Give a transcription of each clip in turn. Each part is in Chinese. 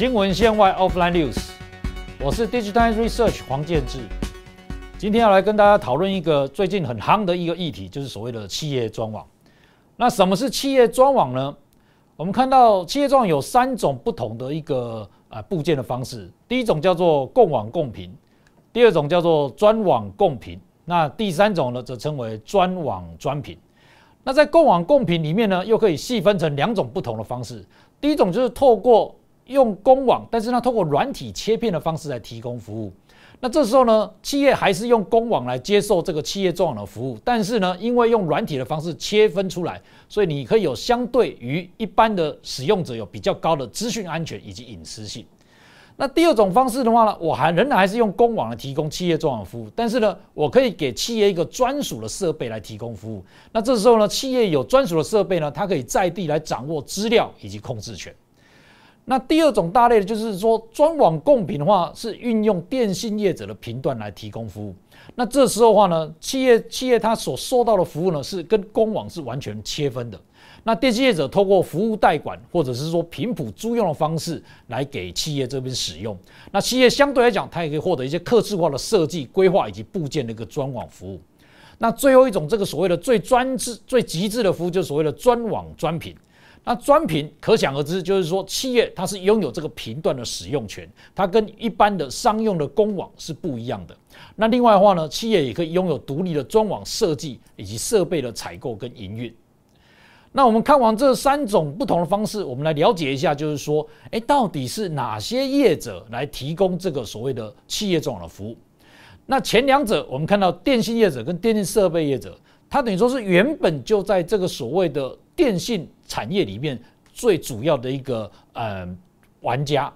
新闻线外 Offline News，我是 Digital Research 黄建志，今天要来跟大家讨论一个最近很夯的一个议题，就是所谓的企业专网。那什么是企业专网呢？我们看到企业专网有三种不同的一个呃部件的方式，第一种叫做共网共频，第二种叫做专网共频，那第三种呢则称为专网专频。那在共网共频里面呢，又可以细分成两种不同的方式，第一种就是透过用公网，但是呢，通过软体切片的方式来提供服务。那这时候呢，企业还是用公网来接受这个企业专网的服务，但是呢，因为用软体的方式切分出来，所以你可以有相对于一般的使用者有比较高的资讯安全以及隐私性。那第二种方式的话呢，我还仍然还是用公网来提供企业专网服务，但是呢，我可以给企业一个专属的设备来提供服务。那这时候呢，企业有专属的设备呢，它可以在地来掌握资料以及控制权。那第二种大类的就是说，专网供频的话，是运用电信业者的频段来提供服务。那这时候的话呢，企业企业它所收到的服务呢，是跟公网是完全切分的。那电信业者透过服务代管或者是说频谱租用的方式来给企业这边使用。那企业相对来讲，它也可以获得一些客制化的设计规划以及部件的一个专网服务。那最后一种这个所谓的最专制、最极致的服务，就是所谓的专网专频。那专频可想而知，就是说企业它是拥有这个频段的使用权，它跟一般的商用的公网是不一样的。那另外的话呢，企业也可以拥有独立的专网设计以及设备的采购跟营运。那我们看完这三种不同的方式，我们来了解一下，就是说，诶，到底是哪些业者来提供这个所谓的企业专网的服务？那前两者，我们看到电信业者跟电信设备业者，它等于说是原本就在这个所谓的电信。产业里面最主要的一个呃玩家，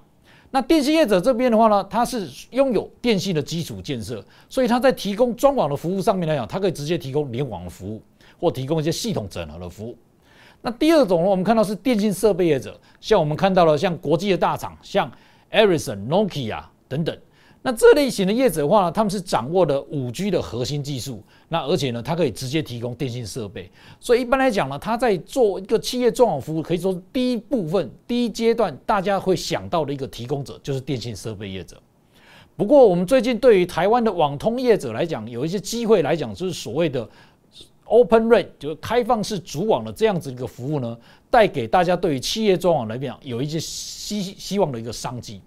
那电信业者这边的话呢，它是拥有电信的基础建设，所以它在提供专网的服务上面来讲，它可以直接提供联网的服务，或提供一些系统整合的服务。那第二种呢，我们看到是电信设备业者，像我们看到了像国际的大厂，像 Ericsson、Nokia 等等。那这类型的业者的话呢，他们是掌握的五 G 的核心技术，那而且呢，它可以直接提供电信设备，所以一般来讲呢，它在做一个企业专网服务，可以说第一部分、第一阶段大家会想到的一个提供者就是电信设备业者。不过，我们最近对于台湾的网通业者来讲，有一些机会来讲，就是所谓的 Open RAN，就是开放式主网的这样子一个服务呢，带给大家对于企业专网来讲，有一些希希望的一个商机。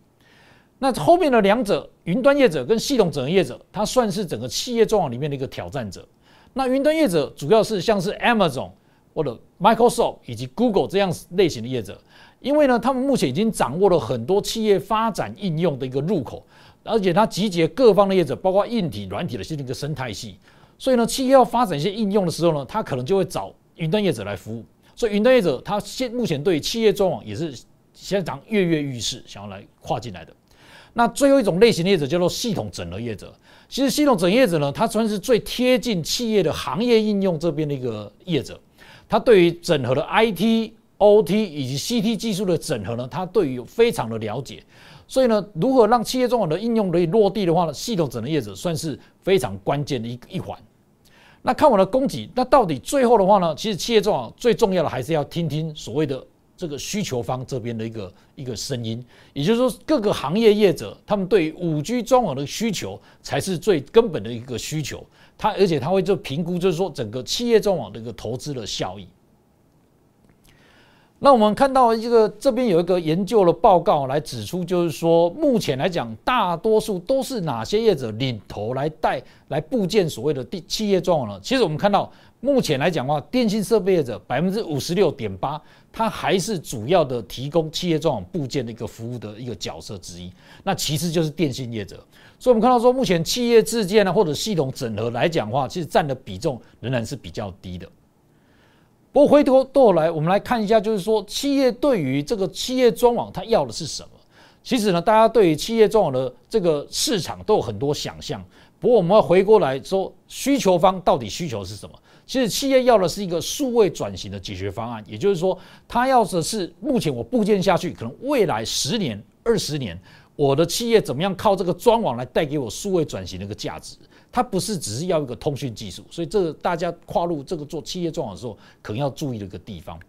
那后面的两者，云端业者跟系统整合业者，它算是整个企业专网里面的一个挑战者。那云端业者主要是像是 Amazon 或者 Microsoft 以及 Google 这样类型的业者，因为呢，他们目前已经掌握了很多企业发展应用的一个入口，而且它集结各方的业者，包括硬体、软体的这一个生态系。所以呢，企业要发展一些应用的时候呢，它可能就会找云端业者来服务。所以云端业者它现目前对企业专网也是现在跃跃欲试，想要来跨进来的。那最后一种类型的业者叫做系统整合业者。其实系统整合业者呢，它算是最贴近企业的行业应用这边的一个业者。它对于整合的 IT、OT 以及 CT 技术的整合呢，它对于非常的了解。所以呢，如何让企业中网的应用可以落地的话呢，系统整合业者算是非常关键的一一环。那看我的供给，那到底最后的话呢，其实企业中网最重要的还是要听听所谓的。这个需求方这边的一个一个声音，也就是说，各个行业业者他们对五 G 装网的需求才是最根本的一个需求。他而且他会做评估，就是说整个企业装网的一个投资的效益。那我们看到一个这边有一个研究的报告来指出，就是说目前来讲，大多数都是哪些业者领头来带来部件所谓的第企业专网呢？其实我们看到目前来讲的话，电信设备业者百分之五十六点八，它还是主要的提供企业专网部件的一个服务的一个角色之一。那其次就是电信业者，所以我们看到说，目前企业自建呢或者系统整合来讲话，其实占的比重仍然是比较低的。不过回头过来，我们来看一下，就是说企业对于这个企业专网，它要的是什么？其实呢，大家对于企业专网的这个市场都有很多想象。不过我们要回过来说，需求方到底需求是什么？其实企业要的是一个数位转型的解决方案，也就是说，它要的是目前我部件下去，可能未来十年、二十年，我的企业怎么样靠这个专网来带给我数位转型的一个价值。它不是只是要一个通讯技术，所以这个大家跨入这个做企业专网的时候，可能要注意的一个地方。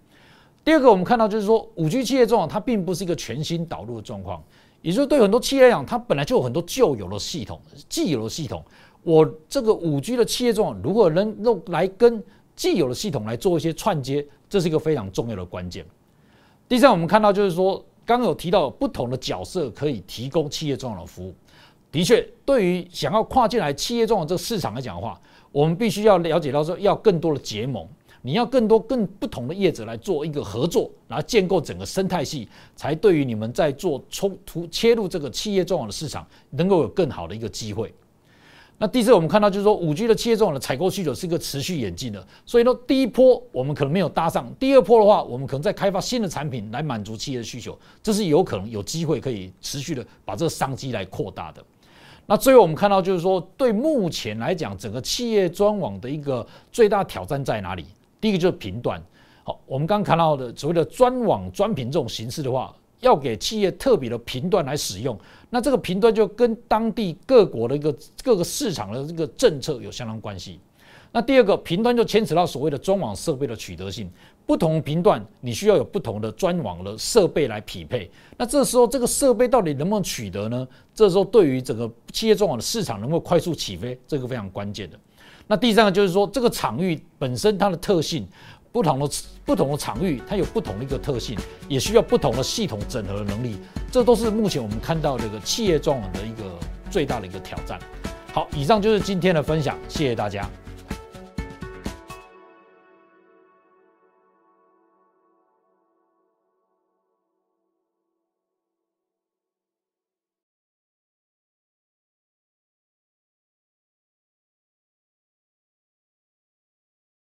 第二个，我们看到就是说，五 G 企业中它并不是一个全新导入的状况，也就是对很多企业来讲，它本来就有很多旧有的系统、既有的系统。我这个五 G 的企业中，如果能用来跟既有的系统来做一些串接，这是一个非常重要的关键。第三，我们看到就是说，刚有提到不同的角色可以提供企业中的服务。的确，对于想要跨进来企业中的这个市场来讲的话，我们必须要了解到说，要更多的结盟。你要更多更不同的业者来做一个合作，然后建构整个生态系，才对于你们在做冲突切入这个企业重要的市场，能够有更好的一个机会。那第四，我们看到就是说，五 G 的企业重要的采购需求是一个持续演进的，所以呢第一波我们可能没有搭上，第二波的话，我们可能在开发新的产品来满足企业的需求，这是有可能有机会可以持续的把这个商机来扩大的。那最后我们看到就是说，对目前来讲，整个企业专网的一个最大挑战在哪里？第一个就是频段，好，我们刚看到的所谓的专网专频这种形式的话，要给企业特别的频段来使用，那这个频段就跟当地各国的一个各个市场的这个政策有相当关系。那第二个频段就牵扯到所谓的专网设备的取得性，不同频段你需要有不同的专网的设备来匹配，那这时候这个设备到底能不能取得呢？这时候对于整个企业专网的市场能够快速起飞，这个非常关键的。那第三个就是说，这个场域本身它的特性，不同的不同的场域，它有不同的一个特性，也需要不同的系统整合的能力，这都是目前我们看到这个企业装网的一个最大的一个挑战。好，以上就是今天的分享，谢谢大家。